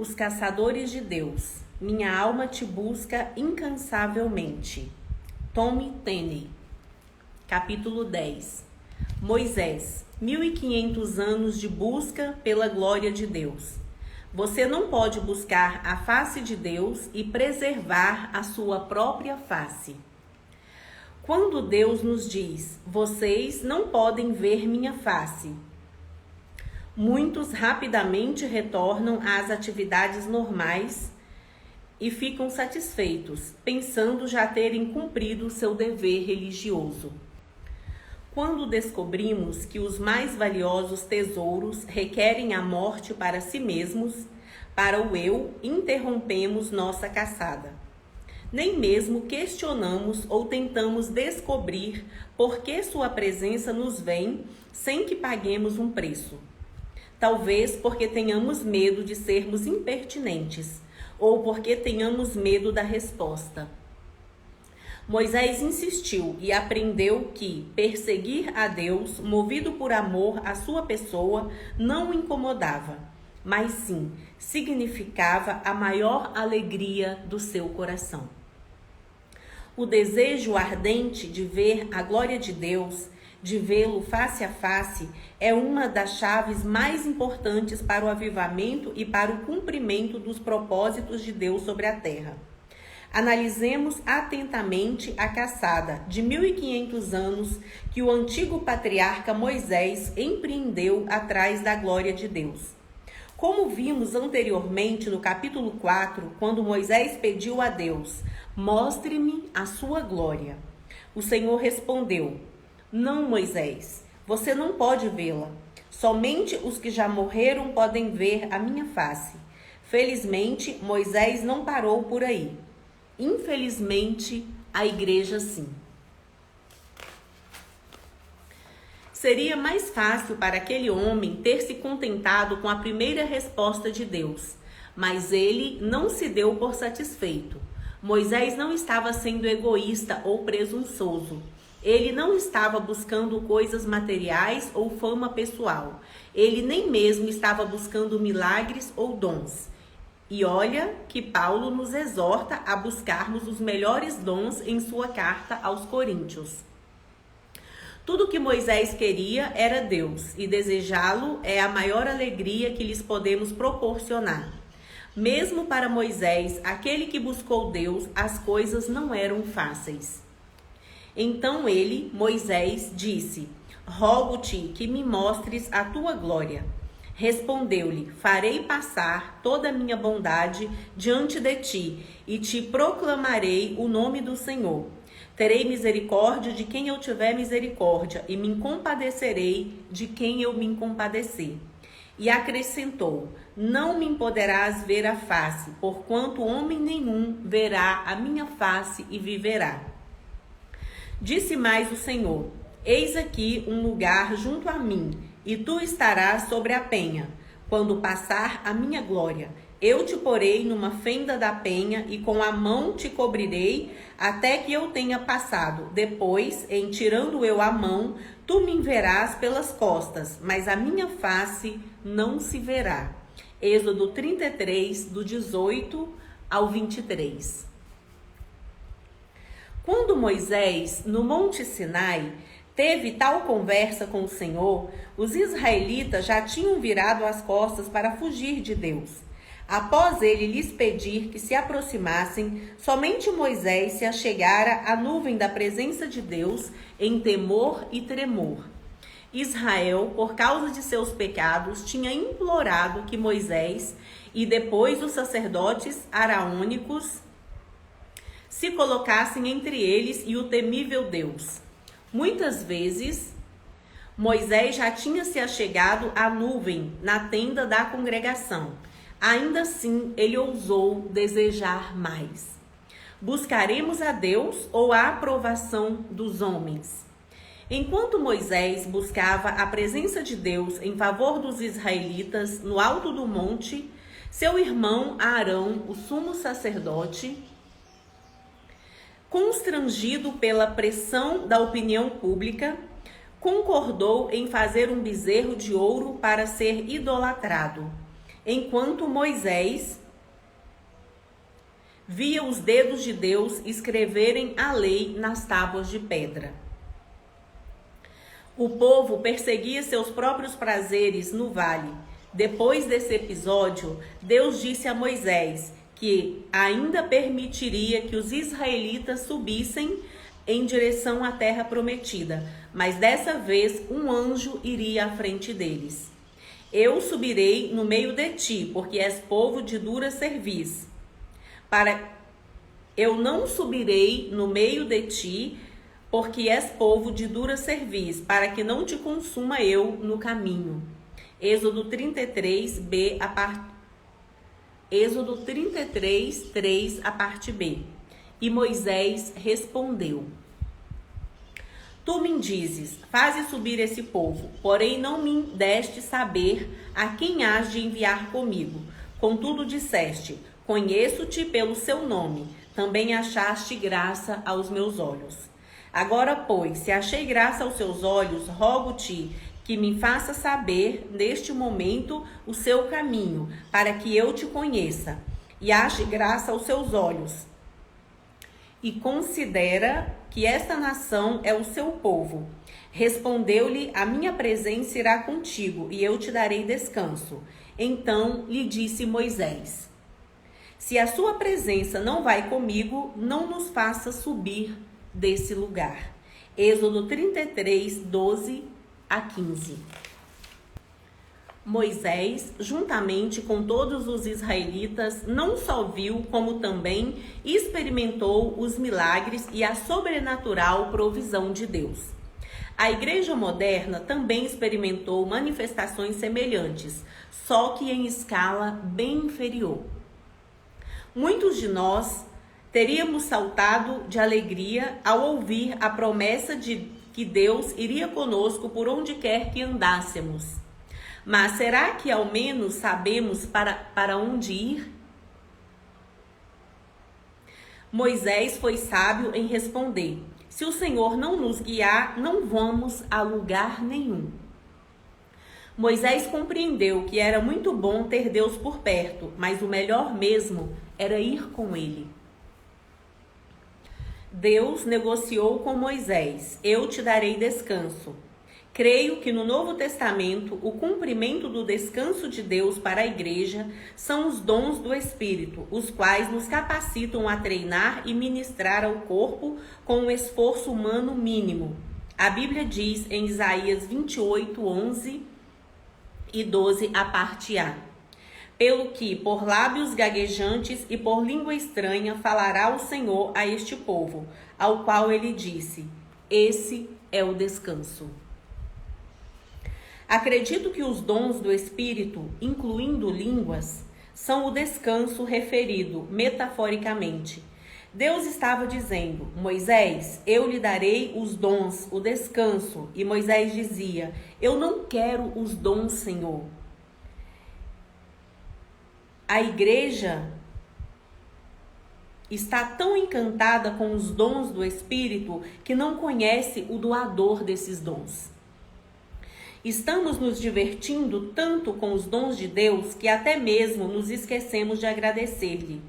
Os caçadores de Deus. Minha alma te busca incansavelmente. Tome Tene. Capítulo 10. Moisés. 1500 anos de busca pela glória de Deus. Você não pode buscar a face de Deus e preservar a sua própria face. Quando Deus nos diz: Vocês não podem ver minha face, muitos rapidamente retornam às atividades normais e ficam satisfeitos, pensando já terem cumprido seu dever religioso. Quando descobrimos que os mais valiosos tesouros requerem a morte para si mesmos, para o eu, interrompemos nossa caçada. Nem mesmo questionamos ou tentamos descobrir por que sua presença nos vem sem que paguemos um preço. Talvez porque tenhamos medo de sermos impertinentes ou porque tenhamos medo da resposta. Moisés insistiu e aprendeu que perseguir a Deus, movido por amor à sua pessoa, não o incomodava, mas sim significava a maior alegria do seu coração. O desejo ardente de ver a glória de Deus, de vê-lo face a face, é uma das chaves mais importantes para o avivamento e para o cumprimento dos propósitos de Deus sobre a terra. Analisemos atentamente a caçada de 1500 anos que o antigo patriarca Moisés empreendeu atrás da glória de Deus. Como vimos anteriormente no capítulo 4, quando Moisés pediu a Deus: Mostre-me a sua glória. O Senhor respondeu: Não, Moisés, você não pode vê-la. Somente os que já morreram podem ver a minha face. Felizmente, Moisés não parou por aí. Infelizmente, a igreja sim. Seria mais fácil para aquele homem ter se contentado com a primeira resposta de Deus, mas ele não se deu por satisfeito. Moisés não estava sendo egoísta ou presunçoso. Ele não estava buscando coisas materiais ou fama pessoal. Ele nem mesmo estava buscando milagres ou dons. E olha que Paulo nos exorta a buscarmos os melhores dons em sua carta aos Coríntios. Tudo que Moisés queria era Deus, e desejá-lo é a maior alegria que lhes podemos proporcionar. Mesmo para Moisés, aquele que buscou Deus, as coisas não eram fáceis. Então ele, Moisés, disse: Rogo-te que me mostres a tua glória. Respondeu-lhe: Farei passar toda a minha bondade diante de ti e te proclamarei o nome do Senhor. Terei misericórdia de quem eu tiver misericórdia e me compadecerei de quem eu me compadecer. E acrescentou: Não me poderás ver a face, porquanto homem nenhum verá a minha face e viverá. Disse mais o Senhor: Eis aqui um lugar junto a mim e tu estarás sobre a penha, quando passar a minha glória. Eu te porei numa fenda da penha e com a mão te cobrirei até que eu tenha passado. Depois, em tirando eu a mão, tu me verás pelas costas, mas a minha face não se verá. Êxodo 33, do 18 ao 23. Quando Moisés, no Monte Sinai, teve tal conversa com o Senhor, os israelitas já tinham virado as costas para fugir de Deus. Após ele lhes pedir que se aproximassem, somente Moisés se achegara à nuvem da presença de Deus em temor e tremor. Israel, por causa de seus pecados, tinha implorado que Moisés e depois os sacerdotes araônicos se colocassem entre eles e o temível Deus. Muitas vezes, Moisés já tinha se achegado à nuvem na tenda da congregação. Ainda assim, ele ousou desejar mais. Buscaremos a Deus ou a aprovação dos homens? Enquanto Moisés buscava a presença de Deus em favor dos israelitas no alto do monte, seu irmão Arão, o sumo sacerdote, constrangido pela pressão da opinião pública, concordou em fazer um bezerro de ouro para ser idolatrado. enquanto Moisés via os dedos de Deus escreverem a lei nas tábuas de pedra. O povo perseguia seus próprios prazeres no vale. Depois desse episódio, Deus disse a Moisés que ainda permitiria que os israelitas subissem em direção à terra prometida, mas dessa vez um anjo iria à frente deles. Eu subirei no meio de ti, porque és povo de dura cerviz. Para eu não subirei no meio de ti, porque és povo de dura cerviz, para que não te consuma eu no caminho. Êxodo 33, B, a parte Êxodo 33, 3, a parte B. E Moisés respondeu: Tu me dizes, faze subir esse povo, porém não me deste saber a quem has de enviar comigo. Contudo disseste: Conheço-te pelo seu nome, também achaste graça aos meus olhos. Agora, pois, se achei graça aos seus olhos, rogo-te que me faça saber neste momento o seu caminho, para que eu te conheça e ache graça aos seus olhos. E considera que esta nação é o seu povo. Respondeu-lhe: A minha presença irá contigo, e eu te darei descanso. Então lhe disse Moisés: Se a sua presença não vai comigo, não nos faça subir desse lugar. Êxodo 33, 12 a 15. Moisés, juntamente com todos os israelitas, não só viu, como também experimentou os milagres e a sobrenatural provisão de Deus. A igreja moderna também experimentou manifestações semelhantes, só que em escala bem inferior. Muitos de nós teríamos saltado de alegria ao ouvir a promessa de que Deus iria conosco por onde quer que andássemos. Mas será que ao menos sabemos para, para onde ir? Moisés foi sábio em responder: Se o Senhor não nos guiar, não vamos a lugar nenhum. Moisés compreendeu que era muito bom ter Deus por perto, mas o melhor mesmo era ir com ele. Deus negociou com Moisés: Eu te darei descanso. Creio que no Novo Testamento, o cumprimento do descanso de Deus para a igreja são os dons do Espírito, os quais nos capacitam a treinar e ministrar ao corpo com um esforço humano mínimo. A Bíblia diz em Isaías 28, 11 e 12, a parte A pelo que por lábios gaguejantes e por língua estranha falará o Senhor a este povo, ao qual ele disse: Esse é o descanso. Acredito que os dons do Espírito, incluindo línguas, são o descanso referido metaforicamente. Deus estava dizendo: Moisés, eu lhe darei os dons, o descanso. E Moisés dizia: Eu não quero os dons, Senhor a igreja está tão encantada com os dons do Espírito que não conhece o doador desses dons. Estamos nos divertindo tanto com os dons de Deus que até mesmo nos esquecemos de agradecer-lhe.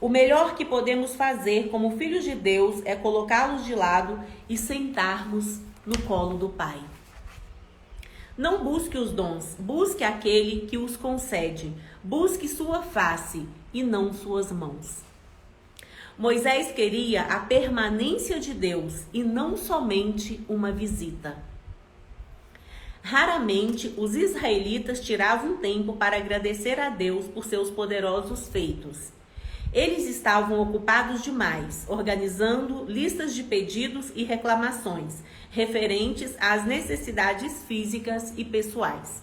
O melhor que podemos fazer como filhos de Deus é colocá-los de lado e sentarmos no colo do Pai. Não busque os dons, busque aquele que os concede. Busque sua face e não suas mãos. Moisés queria a permanência de Deus e não somente uma visita. Raramente os israelitas tiravam tempo para agradecer a Deus por seus poderosos feitos. Eles estavam ocupados demais, organizando listas de pedidos e reclamações referentes às necessidades físicas e pessoais.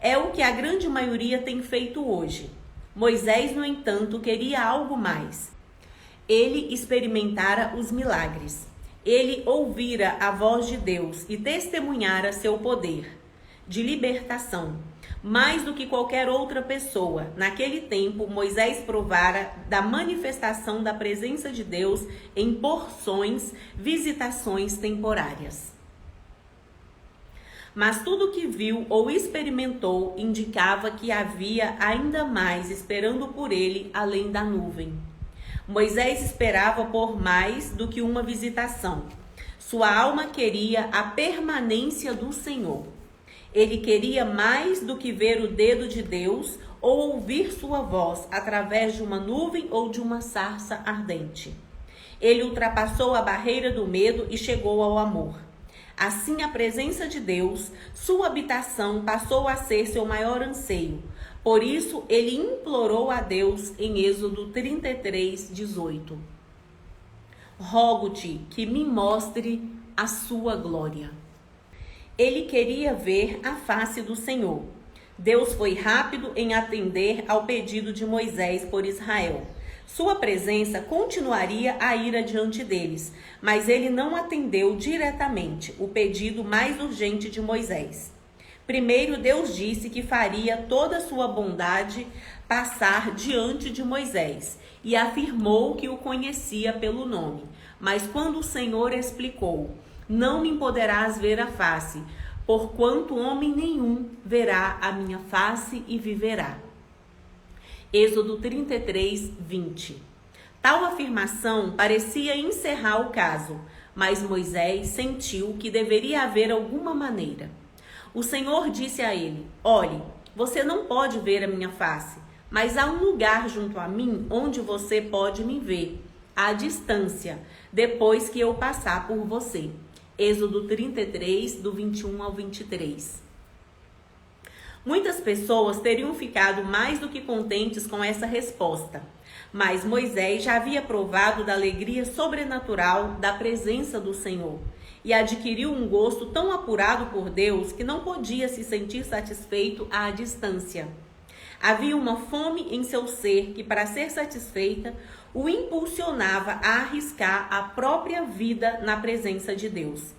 É o que a grande maioria tem feito hoje. Moisés, no entanto, queria algo mais. Ele experimentara os milagres. Ele ouvira a voz de Deus e testemunhara seu poder de libertação mais do que qualquer outra pessoa. Naquele tempo, Moisés provara da manifestação da presença de Deus em porções, visitações temporárias. Mas tudo que viu ou experimentou indicava que havia ainda mais esperando por ele além da nuvem. Moisés esperava por mais do que uma visitação. Sua alma queria a permanência do Senhor. Ele queria mais do que ver o dedo de Deus ou ouvir sua voz através de uma nuvem ou de uma sarça ardente. Ele ultrapassou a barreira do medo e chegou ao amor. Assim, a presença de Deus, sua habitação, passou a ser seu maior anseio. Por isso, ele implorou a Deus em Êxodo 33, 18: Rogo-te que me mostre a sua glória. Ele queria ver a face do Senhor. Deus foi rápido em atender ao pedido de Moisés por Israel. Sua presença continuaria a ir adiante deles, mas ele não atendeu diretamente o pedido mais urgente de Moisés. Primeiro, Deus disse que faria toda a sua bondade passar diante de Moisés e afirmou que o conhecia pelo nome. Mas quando o Senhor explicou: Não me poderás ver a face, porquanto homem nenhum verá a minha face e viverá. Êxodo 33, 20. Tal afirmação parecia encerrar o caso, mas Moisés sentiu que deveria haver alguma maneira. O Senhor disse a ele: Olhe, você não pode ver a minha face, mas há um lugar junto a mim onde você pode me ver, à distância, depois que eu passar por você. Êxodo 33, do 21 ao 23. Muitas pessoas teriam ficado mais do que contentes com essa resposta, mas Moisés já havia provado da alegria sobrenatural da presença do Senhor e adquiriu um gosto tão apurado por Deus que não podia se sentir satisfeito à distância. Havia uma fome em seu ser que, para ser satisfeita, o impulsionava a arriscar a própria vida na presença de Deus.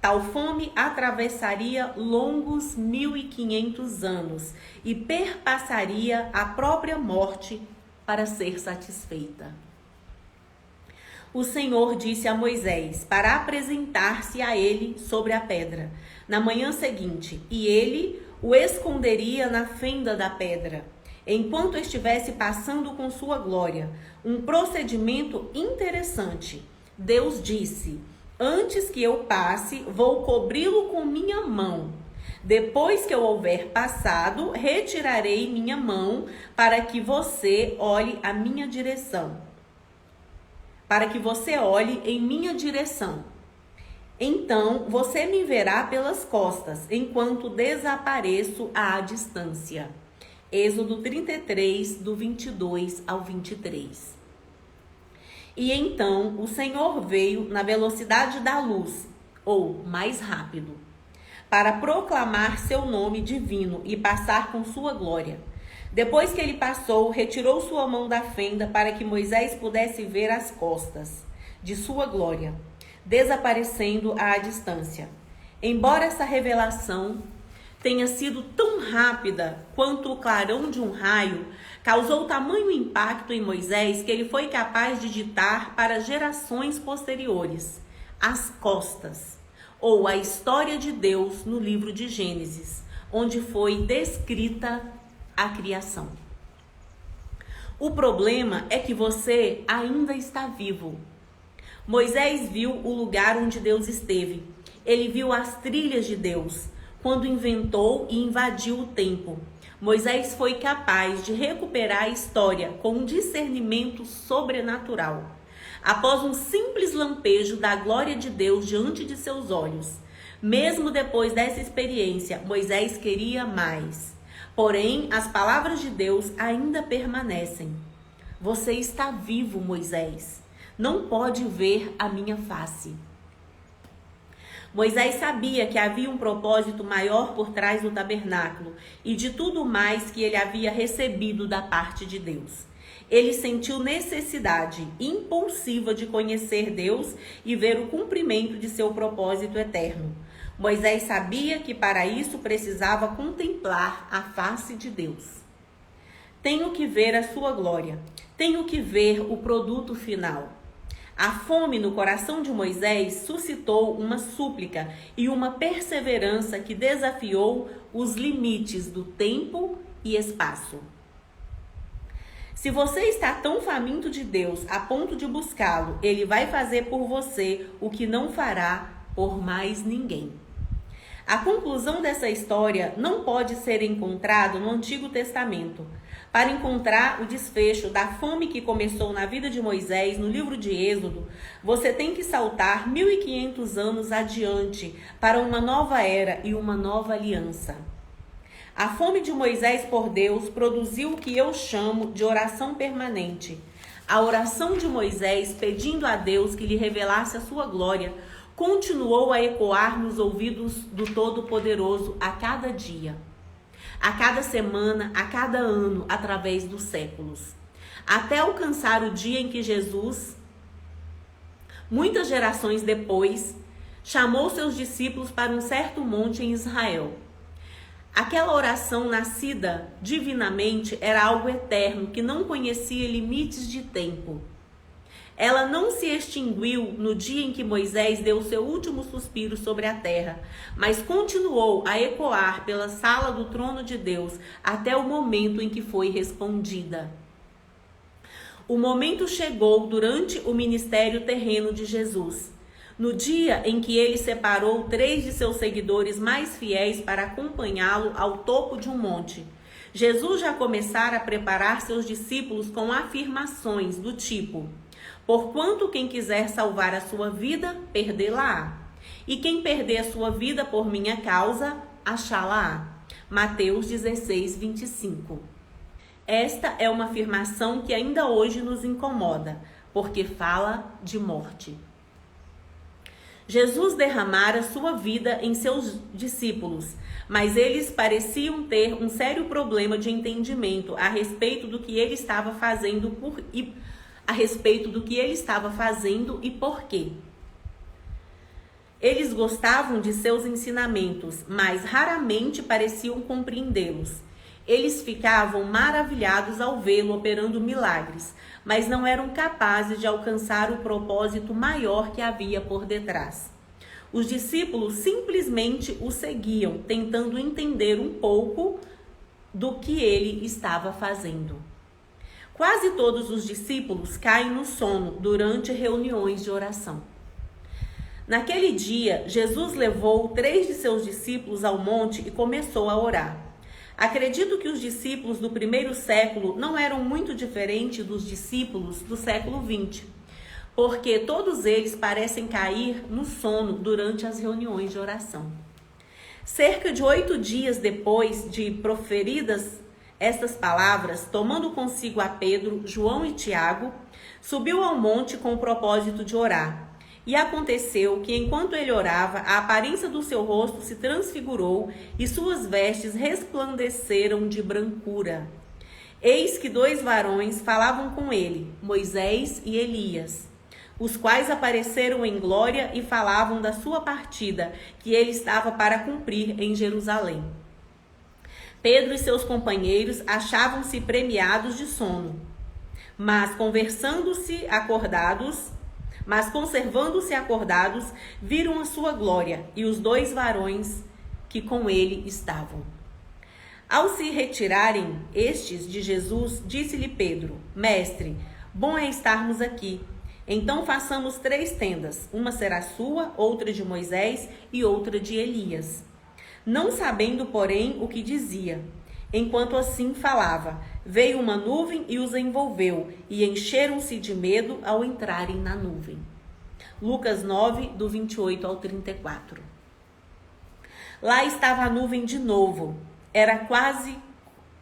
Tal fome atravessaria longos 1500 anos e perpassaria a própria morte para ser satisfeita. O Senhor disse a Moisés para apresentar-se a ele sobre a pedra na manhã seguinte, e ele o esconderia na fenda da pedra, enquanto estivesse passando com sua glória. Um procedimento interessante. Deus disse: Antes que eu passe, vou cobri-lo com minha mão. Depois que eu houver passado, retirarei minha mão para que você olhe a minha direção. Para que você olhe em minha direção. Então você me verá pelas costas, enquanto desapareço à distância. Êxodo 33, do 22 ao 23. E então o Senhor veio na velocidade da luz, ou mais rápido, para proclamar seu nome divino e passar com sua glória. Depois que ele passou, retirou sua mão da fenda para que Moisés pudesse ver as costas de sua glória, desaparecendo à distância. Embora essa revelação tenha sido tão rápida quanto o clarão de um raio, causou tamanho impacto em Moisés que ele foi capaz de ditar para gerações posteriores as costas, ou a história de Deus no livro de Gênesis, onde foi descrita a criação. O problema é que você ainda está vivo. Moisés viu o lugar onde Deus esteve. Ele viu as trilhas de Deus quando inventou e invadiu o tempo. Moisés foi capaz de recuperar a história com um discernimento sobrenatural. Após um simples lampejo da glória de Deus diante de seus olhos, mesmo depois dessa experiência, Moisés queria mais. Porém, as palavras de Deus ainda permanecem. Você está vivo, Moisés. Não pode ver a minha face. Moisés sabia que havia um propósito maior por trás do tabernáculo e de tudo mais que ele havia recebido da parte de Deus. Ele sentiu necessidade impulsiva de conhecer Deus e ver o cumprimento de seu propósito eterno. Moisés sabia que para isso precisava contemplar a face de Deus. Tenho que ver a sua glória, tenho que ver o produto final. A fome no coração de Moisés suscitou uma súplica e uma perseverança que desafiou os limites do tempo e espaço. Se você está tão faminto de Deus a ponto de buscá-lo, ele vai fazer por você o que não fará por mais ninguém. A conclusão dessa história não pode ser encontrado no Antigo Testamento. Para encontrar o desfecho da fome que começou na vida de Moisés no livro de Êxodo, você tem que saltar 1500 anos adiante para uma nova era e uma nova aliança. A fome de Moisés por Deus produziu o que eu chamo de oração permanente. A oração de Moisés pedindo a Deus que lhe revelasse a sua glória continuou a ecoar nos ouvidos do Todo-Poderoso a cada dia, a cada semana, a cada ano, através dos séculos, até alcançar o dia em que Jesus, muitas gerações depois, chamou seus discípulos para um certo monte em Israel. Aquela oração nascida divinamente era algo eterno que não conhecia limites de tempo. Ela não se extinguiu no dia em que Moisés deu seu último suspiro sobre a terra, mas continuou a ecoar pela sala do trono de Deus até o momento em que foi respondida. O momento chegou durante o ministério terreno de Jesus. No dia em que ele separou três de seus seguidores mais fiéis para acompanhá-lo ao topo de um monte. Jesus já começara a preparar seus discípulos com afirmações do tipo: Porquanto quem quiser salvar a sua vida, perdê-la-á. E quem perder a sua vida por minha causa, achá-la-á. Mateus 16, 25. Esta é uma afirmação que ainda hoje nos incomoda, porque fala de morte. Jesus derramara sua vida em seus discípulos, mas eles pareciam ter um sério problema de entendimento a respeito do que ele estava fazendo por, e a respeito do que ele estava fazendo e por quê. Eles gostavam de seus ensinamentos, mas raramente pareciam compreendê-los. Eles ficavam maravilhados ao vê-lo operando milagres, mas não eram capazes de alcançar o propósito maior que havia por detrás. Os discípulos simplesmente o seguiam, tentando entender um pouco do que ele estava fazendo. Quase todos os discípulos caem no sono durante reuniões de oração. Naquele dia, Jesus levou três de seus discípulos ao monte e começou a orar. Acredito que os discípulos do primeiro século não eram muito diferentes dos discípulos do século XX, porque todos eles parecem cair no sono durante as reuniões de oração. Cerca de oito dias depois de proferidas estas palavras, tomando consigo a Pedro, João e Tiago, subiu ao monte com o propósito de orar. E aconteceu que, enquanto ele orava, a aparência do seu rosto se transfigurou e suas vestes resplandeceram de brancura. Eis que dois varões falavam com ele, Moisés e Elias, os quais apareceram em glória e falavam da sua partida, que ele estava para cumprir em Jerusalém. Pedro e seus companheiros achavam-se premiados de sono, mas conversando-se acordados, mas conservando-se acordados, viram a sua glória e os dois varões que com ele estavam. Ao se retirarem estes de Jesus, disse-lhe Pedro: Mestre, bom é estarmos aqui. Então façamos três tendas: uma será sua, outra de Moisés e outra de Elias não sabendo, porém, o que dizia. Enquanto assim falava, veio uma nuvem e os envolveu, e encheram-se de medo ao entrarem na nuvem. Lucas 9, do 28 ao 34. Lá estava a nuvem de novo. Era quase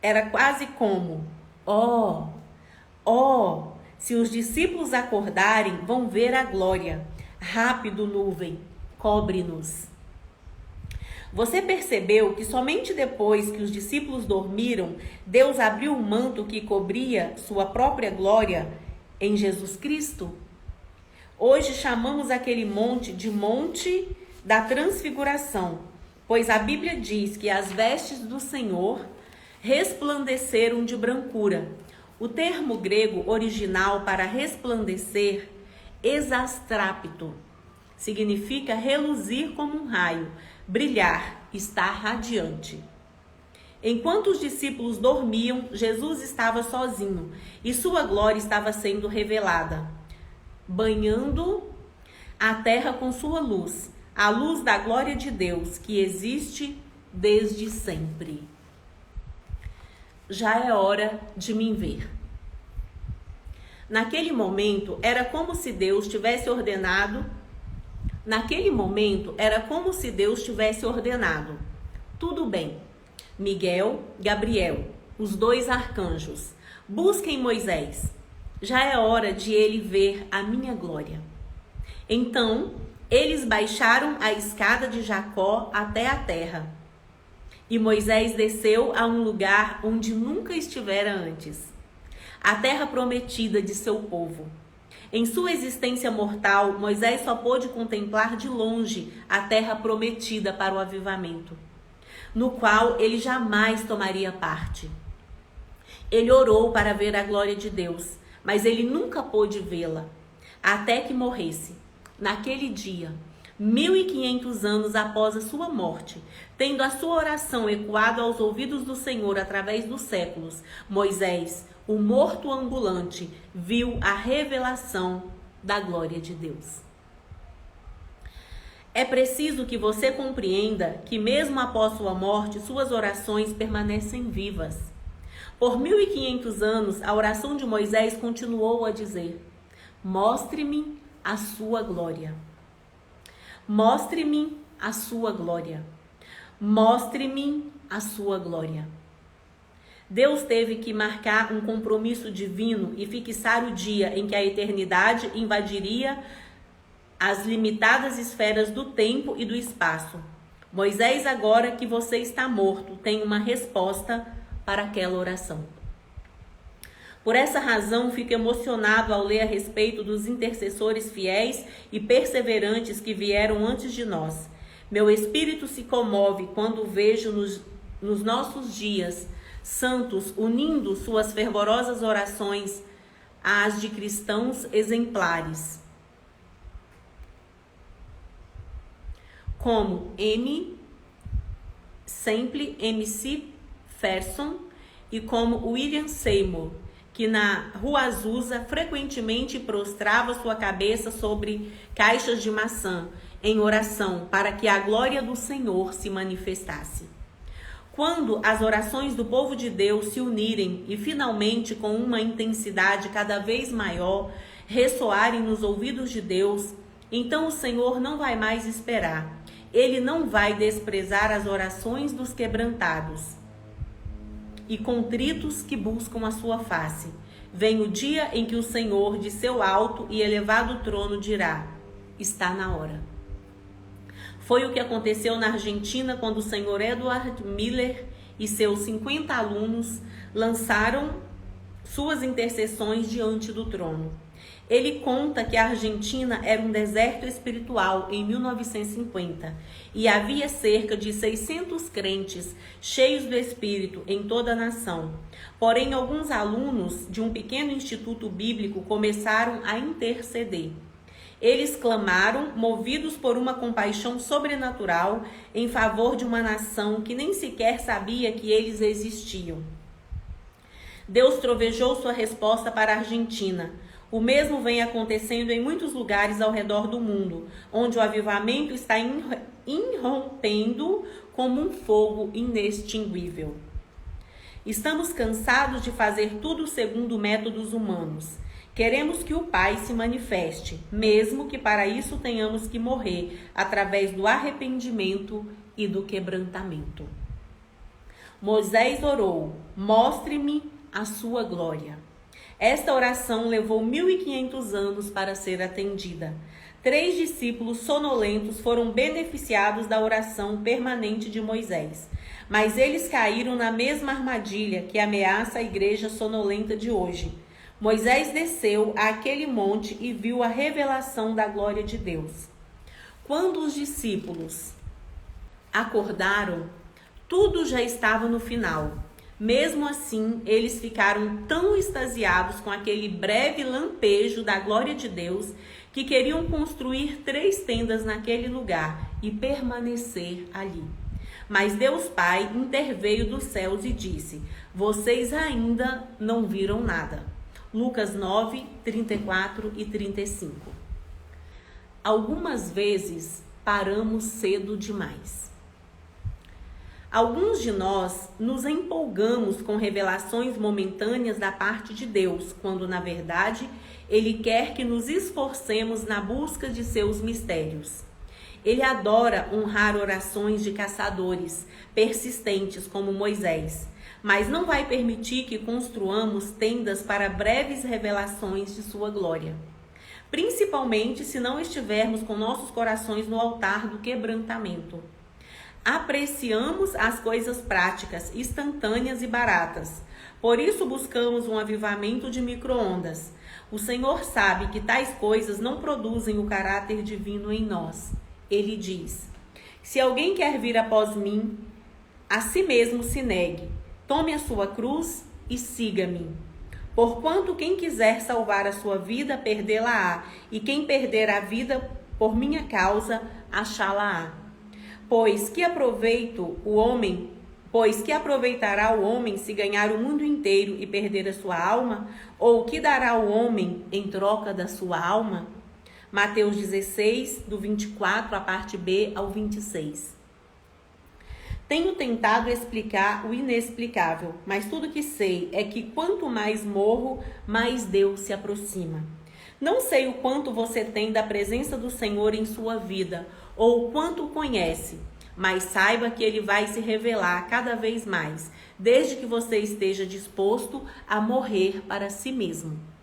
era quase como: ó, oh, ó, oh, se os discípulos acordarem, vão ver a glória. Rápido, nuvem, cobre-nos. Você percebeu que somente depois que os discípulos dormiram, Deus abriu o manto que cobria sua própria glória em Jesus Cristo? Hoje chamamos aquele monte de Monte da Transfiguração, pois a Bíblia diz que as vestes do Senhor resplandeceram de brancura. O termo grego original para resplandecer exastrápito. Significa reluzir como um raio, brilhar, estar radiante. Enquanto os discípulos dormiam, Jesus estava sozinho e sua glória estava sendo revelada, banhando a terra com sua luz, a luz da glória de Deus que existe desde sempre. Já é hora de me ver. Naquele momento, era como se Deus tivesse ordenado. Naquele momento, era como se Deus tivesse ordenado. Tudo bem Miguel, Gabriel, os dois arcanjos. Busquem Moisés. Já é hora de ele ver a minha glória. Então, eles baixaram a escada de Jacó até a terra. E Moisés desceu a um lugar onde nunca estivera antes a terra prometida de seu povo. Em sua existência mortal, Moisés só pôde contemplar de longe a terra prometida para o avivamento no qual ele jamais tomaria parte. Ele orou para ver a glória de Deus, mas ele nunca pôde vê-la, até que morresse. Naquele dia, 1500 anos após a sua morte, tendo a sua oração ecoado aos ouvidos do Senhor através dos séculos, Moisés, o morto ambulante, viu a revelação da glória de Deus. É preciso que você compreenda que, mesmo após sua morte, suas orações permanecem vivas. Por 1500 anos, a oração de Moisés continuou a dizer: Mostre-me a sua glória. Mostre-me a sua glória. Mostre-me a sua glória. Deus teve que marcar um compromisso divino e fixar o dia em que a eternidade invadiria as limitadas esferas do tempo e do espaço. Moisés, agora que você está morto, tem uma resposta para aquela oração. Por essa razão, fico emocionado ao ler a respeito dos intercessores fiéis e perseverantes que vieram antes de nós. Meu espírito se comove quando vejo nos, nos nossos dias santos unindo suas fervorosas orações às de cristãos exemplares. como M. Semple MC Ferson e como William Seymour, que na Rua Azusa frequentemente prostrava sua cabeça sobre caixas de maçã em oração para que a glória do Senhor se manifestasse. Quando as orações do povo de Deus se unirem e finalmente com uma intensidade cada vez maior ressoarem nos ouvidos de Deus, então o Senhor não vai mais esperar ele não vai desprezar as orações dos quebrantados e contritos que buscam a sua face. Vem o dia em que o Senhor, de seu alto e elevado trono, dirá: Está na hora. Foi o que aconteceu na Argentina quando o senhor Edward Miller e seus 50 alunos lançaram suas intercessões diante do trono. Ele conta que a Argentina era um deserto espiritual em 1950 e havia cerca de 600 crentes cheios do Espírito em toda a nação. Porém, alguns alunos de um pequeno instituto bíblico começaram a interceder. Eles clamaram, movidos por uma compaixão sobrenatural, em favor de uma nação que nem sequer sabia que eles existiam. Deus trovejou sua resposta para a Argentina o mesmo vem acontecendo em muitos lugares ao redor do mundo, onde o avivamento está irrompendo como um fogo inextinguível. Estamos cansados de fazer tudo segundo métodos humanos. Queremos que o Pai se manifeste, mesmo que para isso tenhamos que morrer através do arrependimento e do quebrantamento. Moisés orou: Mostre-me a sua glória. Esta oração levou 1500 anos para ser atendida. Três discípulos sonolentos foram beneficiados da oração permanente de Moisés, mas eles caíram na mesma armadilha que ameaça a igreja sonolenta de hoje. Moisés desceu àquele monte e viu a revelação da glória de Deus. Quando os discípulos acordaram, tudo já estava no final. Mesmo assim, eles ficaram tão extasiados com aquele breve lampejo da glória de Deus que queriam construir três tendas naquele lugar e permanecer ali. Mas Deus Pai interveio dos céus e disse: Vocês ainda não viram nada. Lucas 9, 34 e 35. Algumas vezes paramos cedo demais. Alguns de nós nos empolgamos com revelações momentâneas da parte de Deus, quando na verdade Ele quer que nos esforcemos na busca de seus mistérios. Ele adora honrar orações de caçadores persistentes como Moisés, mas não vai permitir que construamos tendas para breves revelações de sua glória. Principalmente se não estivermos com nossos corações no altar do quebrantamento. Apreciamos as coisas práticas, instantâneas e baratas. Por isso buscamos um avivamento de microondas. O Senhor sabe que tais coisas não produzem o caráter divino em nós. Ele diz: Se alguém quer vir após mim, a si mesmo se negue. Tome a sua cruz e siga-me. Porquanto quem quiser salvar a sua vida, perdê-la-á, e quem perder a vida por minha causa, achá-la-á. Pois que aproveito o homem, pois que aproveitará o homem se ganhar o mundo inteiro e perder a sua alma? Ou que dará o homem em troca da sua alma? Mateus 16, do 24, a parte B ao 26. Tenho tentado explicar o inexplicável, mas tudo que sei é que quanto mais morro, mais Deus se aproxima. Não sei o quanto você tem da presença do Senhor em sua vida ou quanto o conhece, mas saiba que ele vai se revelar cada vez mais, desde que você esteja disposto a morrer para si mesmo.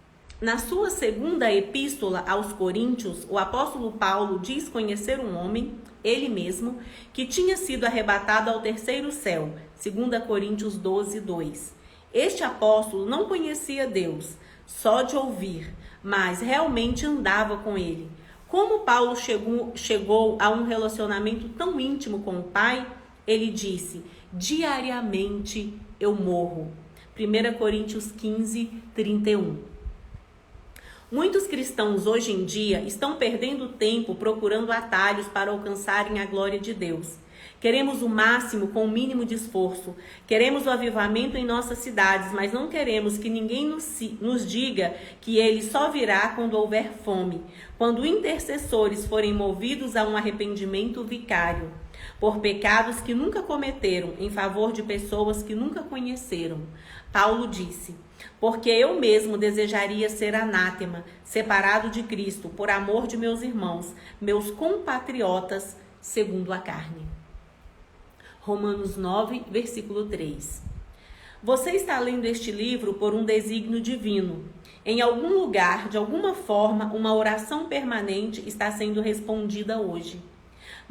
Na sua segunda epístola aos Coríntios, o apóstolo Paulo diz conhecer um homem, ele mesmo, que tinha sido arrebatado ao terceiro céu, 2 Coríntios 12, 2. Este apóstolo não conhecia Deus, só de ouvir, mas realmente andava com ele como Paulo chegou, chegou a um relacionamento tão íntimo com o Pai, ele disse: diariamente eu morro. 1 Coríntios 15, 31. Muitos cristãos hoje em dia estão perdendo tempo procurando atalhos para alcançarem a glória de Deus. Queremos o máximo com o mínimo de esforço. Queremos o avivamento em nossas cidades, mas não queremos que ninguém nos, nos diga que ele só virá quando houver fome, quando intercessores forem movidos a um arrependimento vicário por pecados que nunca cometeram em favor de pessoas que nunca conheceram. Paulo disse: Porque eu mesmo desejaria ser anátema, separado de Cristo, por amor de meus irmãos, meus compatriotas, segundo a carne. Romanos 9, versículo 3. Você está lendo este livro por um desígnio divino. Em algum lugar, de alguma forma, uma oração permanente está sendo respondida hoje.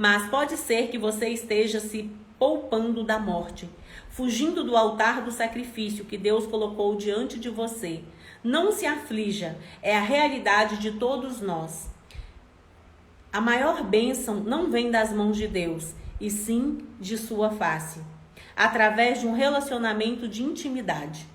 Mas pode ser que você esteja se poupando da morte, fugindo do altar do sacrifício que Deus colocou diante de você. Não se aflija, é a realidade de todos nós. A maior bênção não vem das mãos de Deus, e sim de sua face, através de um relacionamento de intimidade.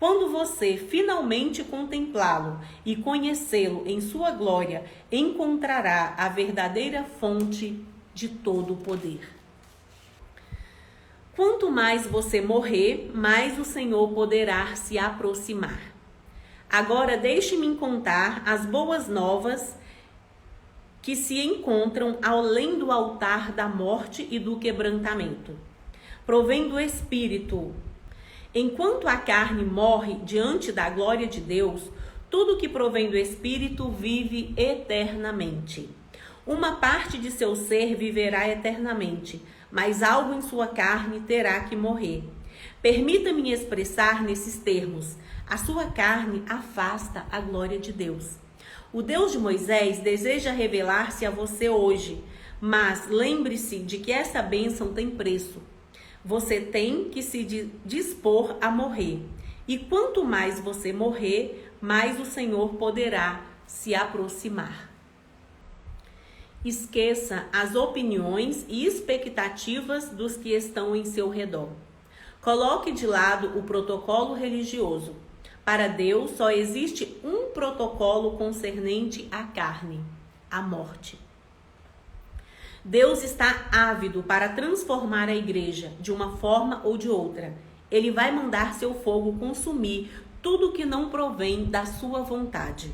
Quando você finalmente contemplá-lo e conhecê-lo em sua glória, encontrará a verdadeira fonte de todo o poder. Quanto mais você morrer, mais o Senhor poderá se aproximar. Agora deixe-me contar as boas novas que se encontram além do altar da morte e do quebrantamento. Provém do Espírito. Enquanto a carne morre diante da glória de Deus, tudo que provém do Espírito vive eternamente. Uma parte de seu ser viverá eternamente, mas algo em sua carne terá que morrer. Permita-me expressar nesses termos: a sua carne afasta a glória de Deus. O Deus de Moisés deseja revelar-se a você hoje, mas lembre-se de que essa bênção tem preço. Você tem que se dispor a morrer. E quanto mais você morrer, mais o Senhor poderá se aproximar. Esqueça as opiniões e expectativas dos que estão em seu redor. Coloque de lado o protocolo religioso. Para Deus só existe um protocolo concernente à carne: a morte. Deus está ávido para transformar a igreja de uma forma ou de outra. Ele vai mandar seu fogo consumir tudo que não provém da sua vontade.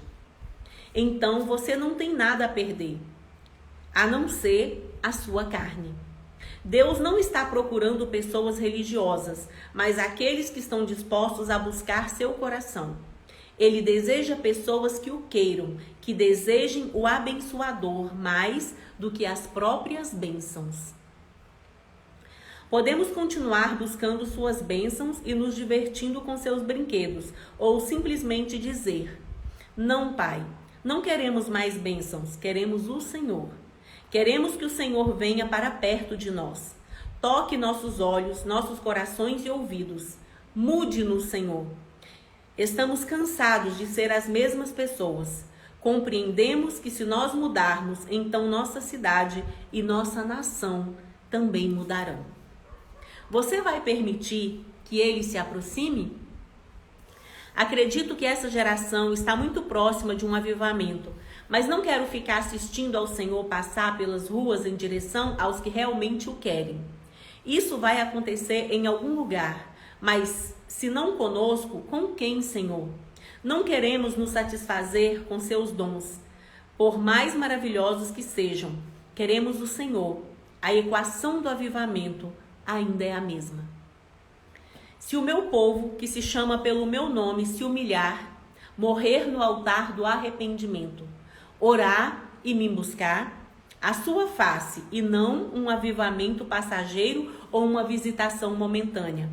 Então você não tem nada a perder, a não ser a sua carne. Deus não está procurando pessoas religiosas, mas aqueles que estão dispostos a buscar seu coração. Ele deseja pessoas que o queiram, que desejem o abençoador mais do que as próprias bênçãos. Podemos continuar buscando suas bênçãos e nos divertindo com seus brinquedos, ou simplesmente dizer: Não, Pai, não queremos mais bênçãos, queremos o Senhor. Queremos que o Senhor venha para perto de nós. Toque nossos olhos, nossos corações e ouvidos. Mude-nos, Senhor. Estamos cansados de ser as mesmas pessoas. Compreendemos que se nós mudarmos, então nossa cidade e nossa nação também mudarão. Você vai permitir que ele se aproxime? Acredito que essa geração está muito próxima de um avivamento, mas não quero ficar assistindo ao Senhor passar pelas ruas em direção aos que realmente o querem. Isso vai acontecer em algum lugar, mas se não conosco, com quem, Senhor? Não queremos nos satisfazer com seus dons, por mais maravilhosos que sejam. Queremos o Senhor. A equação do avivamento ainda é a mesma. Se o meu povo, que se chama pelo meu nome, se humilhar, morrer no altar do arrependimento, orar e me buscar, a sua face e não um avivamento passageiro ou uma visitação momentânea,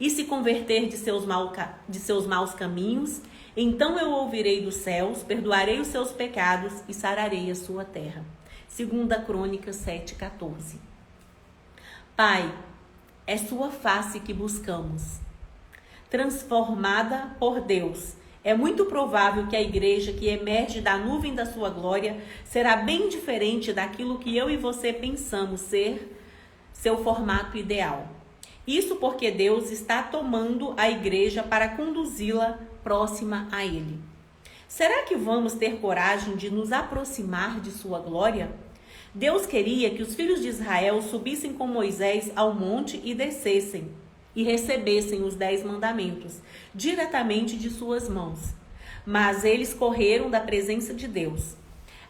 e se converter de seus, mal, de seus maus caminhos, então eu ouvirei dos céus, perdoarei os seus pecados e sararei a sua terra. Segunda Crônica 7:14. Pai, é sua face que buscamos. Transformada por Deus, é muito provável que a igreja que emerge da nuvem da sua glória será bem diferente daquilo que eu e você pensamos ser seu formato ideal. Isso porque Deus está tomando a igreja para conduzi-la próxima a Ele. Será que vamos ter coragem de nos aproximar de Sua glória? Deus queria que os filhos de Israel subissem com Moisés ao monte e descessem e recebessem os dez mandamentos diretamente de suas mãos. Mas eles correram da presença de Deus.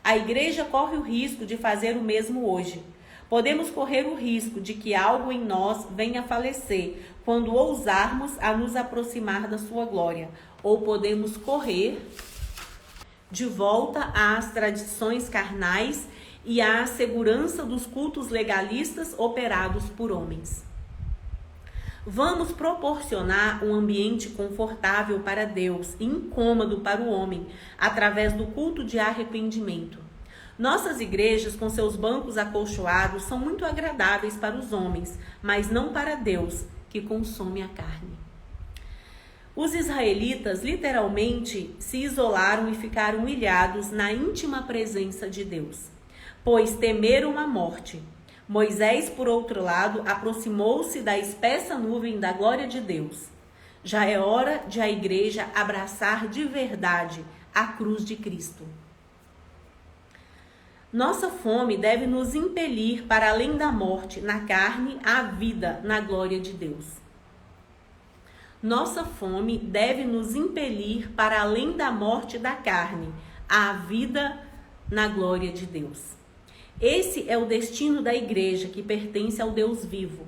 A igreja corre o risco de fazer o mesmo hoje. Podemos correr o risco de que algo em nós venha a falecer quando ousarmos a nos aproximar da sua glória, ou podemos correr de volta às tradições carnais e à segurança dos cultos legalistas operados por homens. Vamos proporcionar um ambiente confortável para Deus e incômodo para o homem, através do culto de arrependimento. Nossas igrejas, com seus bancos acolchoados, são muito agradáveis para os homens, mas não para Deus, que consome a carne. Os israelitas literalmente se isolaram e ficaram ilhados na íntima presença de Deus pois temeram a morte. Moisés, por outro lado, aproximou-se da espessa nuvem da glória de Deus. Já é hora de a igreja abraçar de verdade a cruz de Cristo. Nossa fome deve nos impelir para além da morte na carne à vida na glória de Deus. Nossa fome deve nos impelir para além da morte da carne à vida na glória de Deus. Esse é o destino da igreja que pertence ao Deus vivo.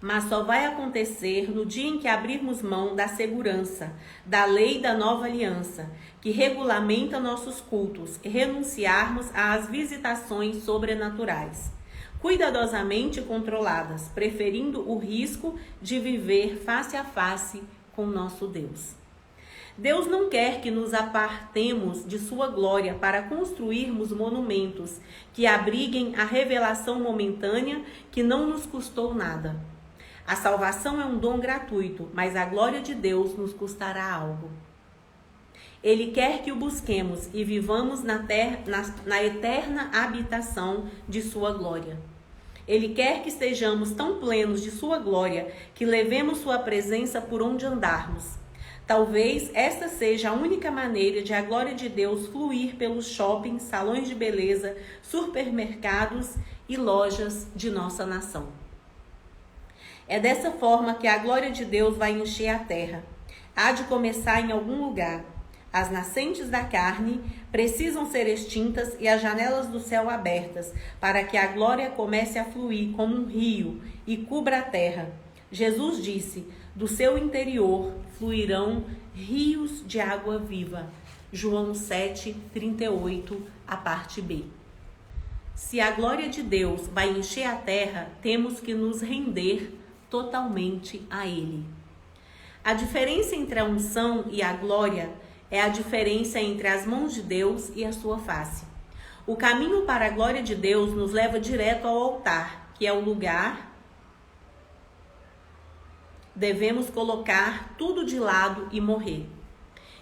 Mas só vai acontecer no dia em que abrirmos mão da segurança, da lei da nova aliança, que regulamenta nossos cultos, e renunciarmos às visitações sobrenaturais, cuidadosamente controladas, preferindo o risco de viver face a face com nosso Deus. Deus não quer que nos apartemos de Sua glória para construirmos monumentos que abriguem a revelação momentânea que não nos custou nada. A salvação é um dom gratuito, mas a glória de Deus nos custará algo. Ele quer que o busquemos e vivamos na, terra, na, na eterna habitação de Sua glória. Ele quer que estejamos tão plenos de Sua glória que levemos Sua presença por onde andarmos. Talvez esta seja a única maneira de a glória de Deus fluir pelos shoppings, salões de beleza, supermercados e lojas de nossa nação. É dessa forma que a glória de Deus vai encher a terra. Há de começar em algum lugar. As nascentes da carne precisam ser extintas e as janelas do céu abertas, para que a glória comece a fluir como um rio e cubra a terra. Jesus disse: Do seu interior fluirão rios de água viva. João 7, 38, a parte B. Se a glória de Deus vai encher a terra, temos que nos render totalmente a Ele. A diferença entre a unção e a glória é a diferença entre as mãos de Deus e a sua face. O caminho para a glória de Deus nos leva direto ao altar, que é o lugar. Devemos colocar tudo de lado e morrer.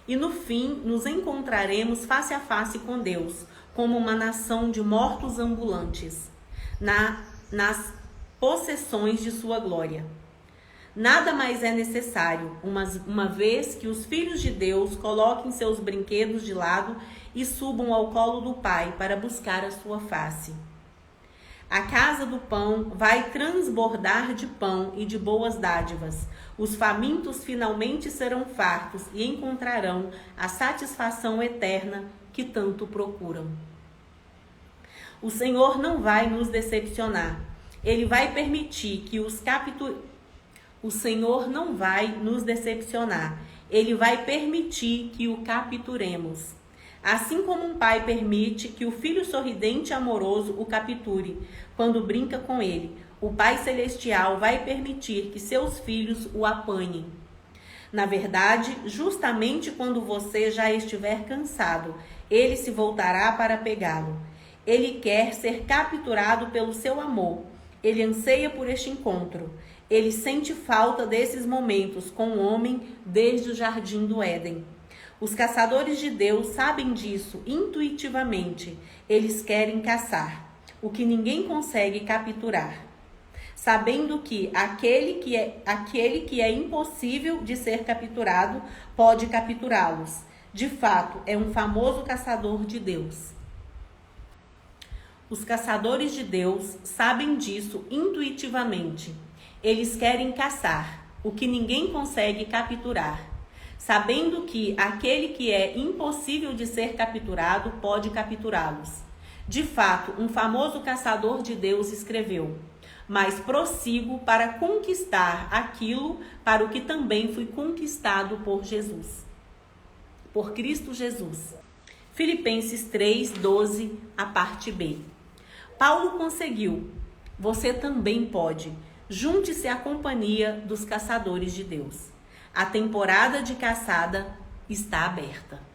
E no fim, nos encontraremos face a face com Deus, como uma nação de mortos ambulantes, na, nas possessões de sua glória. Nada mais é necessário, uma, uma vez que os filhos de Deus coloquem seus brinquedos de lado e subam ao colo do Pai para buscar a sua face. A casa do pão vai transbordar de pão e de boas dádivas. Os famintos finalmente serão fartos e encontrarão a satisfação eterna que tanto procuram. O Senhor não vai nos decepcionar. Ele vai permitir que os capturemos o Senhor não vai nos decepcionar. Ele vai permitir que o capturemos. Assim como um pai permite que o filho sorridente e amoroso o capture quando brinca com ele, o Pai Celestial vai permitir que seus filhos o apanhem. Na verdade, justamente quando você já estiver cansado, ele se voltará para pegá-lo. Ele quer ser capturado pelo seu amor. Ele anseia por este encontro. Ele sente falta desses momentos com o homem desde o jardim do Éden. Os caçadores de Deus sabem disso intuitivamente. Eles querem caçar o que ninguém consegue capturar, sabendo que aquele que é aquele que é impossível de ser capturado pode capturá-los. De fato, é um famoso caçador de Deus. Os caçadores de Deus sabem disso intuitivamente. Eles querem caçar o que ninguém consegue capturar, sabendo que aquele que é impossível de ser capturado pode capturá-los. De fato, um famoso caçador de Deus escreveu: Mas prossigo para conquistar aquilo para o que também fui conquistado por Jesus. Por Cristo Jesus. Filipenses 3, 12, a parte B. Paulo conseguiu. Você também pode. Junte-se à companhia dos caçadores de Deus. A temporada de caçada está aberta.